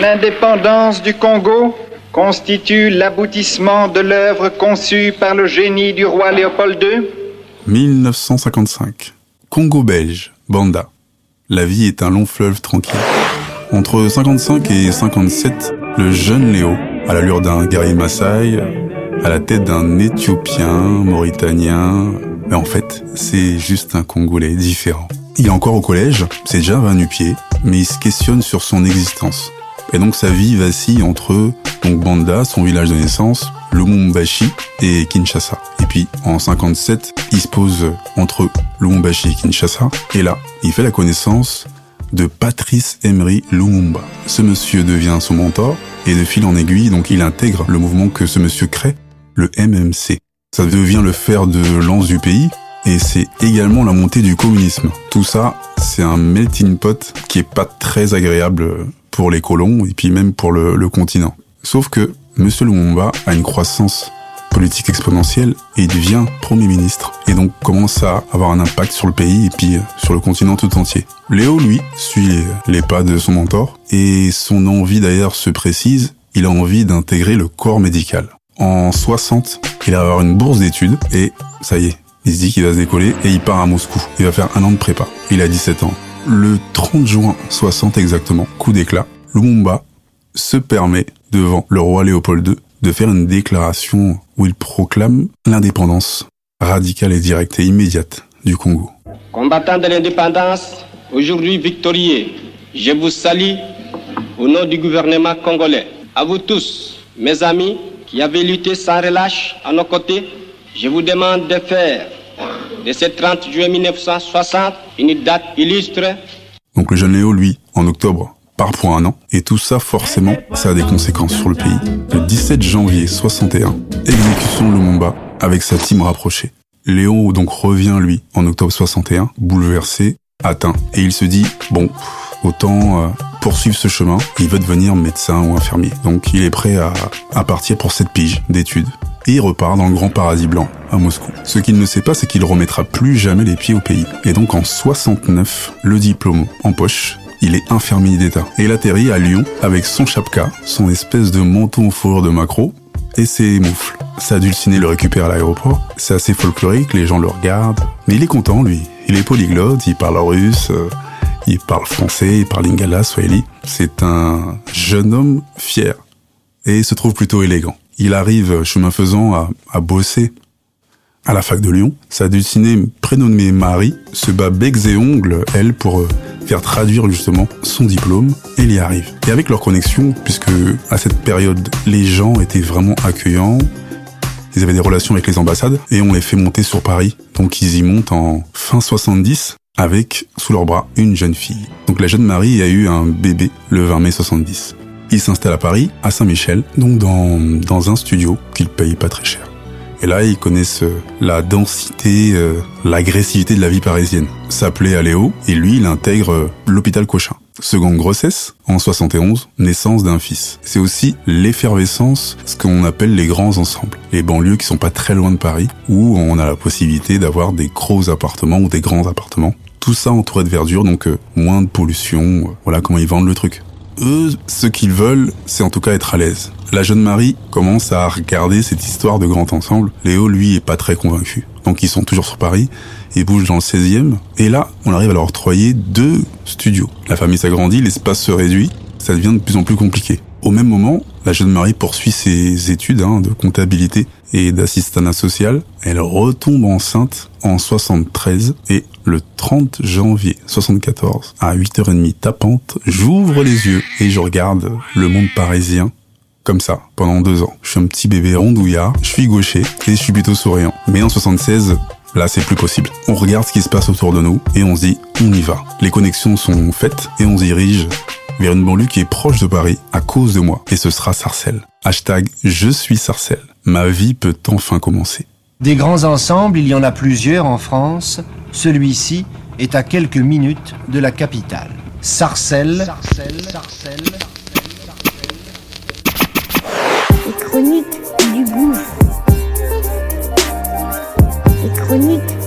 L'indépendance du Congo constitue l'aboutissement de l'œuvre conçue par le génie du roi Léopold II 1955. Congo belge, Banda. La vie est un long fleuve tranquille. Entre 55 et 57, le jeune Léo, à l'allure d'un guerrier Maasai, à la tête d'un Éthiopien, Mauritanien, mais en fait, c'est juste un Congolais différent. Il est encore au collège, c'est déjà un nu-pied, mais il se questionne sur son existence. Et donc sa vie vacille entre donc Banda, son village de naissance, Lumumbashi et Kinshasa. Et puis en 57, il se pose entre Lumumbashi et Kinshasa. Et là, il fait la connaissance de Patrice Emery Lumumba. Ce monsieur devient son mentor et de fil en aiguille, donc il intègre le mouvement que ce monsieur crée, le MMC. Ça devient le fer de lance du pays et c'est également la montée du communisme. Tout ça, c'est un melting pot qui est pas très agréable pour les colons et puis même pour le, le continent. Sauf que M. Lumumba a une croissance politique exponentielle et il devient Premier ministre et donc commence à avoir un impact sur le pays et puis sur le continent tout entier. Léo, lui, suit les pas de son mentor et son envie d'ailleurs se précise, il a envie d'intégrer le corps médical. En 60, il va avoir une bourse d'études et ça y est, il se dit qu'il va se décoller et il part à Moscou. Il va faire un an de prépa. Il a 17 ans. Le 30 juin 60 exactement, coup d'éclat, Lumumba se permet devant le roi Léopold II de faire une déclaration où il proclame l'indépendance radicale et directe et immédiate du Congo. Combattant de l'indépendance, aujourd'hui victorieux, je vous salue au nom du gouvernement congolais. À vous tous, mes amis, qui avez lutté sans relâche à nos côtés, je vous demande de faire de ce 30 juin 1960 une date illustre. Donc le jeune Léo, lui, en octobre part pour un an. Et tout ça, forcément, ça a des conséquences sur le pays. Le 17 janvier 61, exécution de Lumumba avec sa team rapprochée. Léon donc revient, lui, en octobre 61, bouleversé, atteint. Et il se dit, bon, autant euh, poursuivre ce chemin. Il veut devenir médecin ou infirmier. Donc il est prêt à partir pour cette pige d'études. Et il repart dans le grand paradis blanc, à Moscou. Ce qu'il ne sait pas, c'est qu'il remettra plus jamais les pieds au pays. Et donc en 69, le diplôme en poche, il est infirmier d'État. Et il atterrit à Lyon avec son chapka, son espèce de menton fourrure de macro et ses moufles. Sa dulcinée le récupère à l'aéroport. C'est assez folklorique, les gens le regardent. Mais il est content, lui. Il est polyglotte, il parle russe, euh, il parle français, il parle lingala, swahili. C'est un jeune homme fier et se trouve plutôt élégant. Il arrive, chemin faisant, à, à bosser à la fac de Lyon. Sa dulcinée, prénommée Marie, se bat becs et ongles, elle, pour euh, faire traduire justement son diplôme, et il y arrive. Et avec leur connexion, puisque à cette période, les gens étaient vraiment accueillants, ils avaient des relations avec les ambassades, et on les fait monter sur Paris. Donc ils y montent en fin 70, avec sous leur bras une jeune fille. Donc la jeune Marie a eu un bébé le 20 mai 70. Il s'installe à Paris, à Saint-Michel, donc dans, dans un studio qu'il paye pas très cher. Et là, ils connaissent euh, la densité, euh, l'agressivité de la vie parisienne. S'appelait Aléo, et lui, il intègre euh, l'hôpital Cochin. Seconde grossesse, en 71, naissance d'un fils. C'est aussi l'effervescence, ce qu'on appelle les grands ensembles. Les banlieues qui sont pas très loin de Paris, où on a la possibilité d'avoir des gros appartements ou des grands appartements. Tout ça entouré de verdure, donc moins de pollution. voilà comment ils vendent le truc eux, ce qu'ils veulent, c'est en tout cas être à l'aise. La jeune Marie commence à regarder cette histoire de grand ensemble. Léo, lui, est pas très convaincu. Donc ils sont toujours sur Paris et bougent dans le 16e. Et là, on arrive à leur octroyer deux studios. La famille s'agrandit, l'espace se réduit, ça devient de plus en plus compliqué. Au même moment, la jeune Marie poursuit ses études hein, de comptabilité et d'assistanat social. Elle retombe enceinte en 73 et le 30 janvier 74 à 8h30 tapante, j'ouvre les yeux et je regarde le monde parisien comme ça pendant deux ans. Je suis un petit bébé rondouillard, je suis gaucher et je suis plutôt souriant. Mais en 76, Là, c'est plus possible. On regarde ce qui se passe autour de nous et on se dit, on y va. Les connexions sont faites et on se dirige vers une banlieue qui est proche de Paris à cause de moi. Et ce sera Sarcelles. Hashtag je suis Sarcelles. Ma vie peut enfin commencer. Des grands ensembles, il y en a plusieurs en France. Celui-ci est à quelques minutes de la capitale. Sarcelles. Sarcelles. Sarcelles. Les chroniques du gouffre. Les chroniques du gouffre. Les chroniques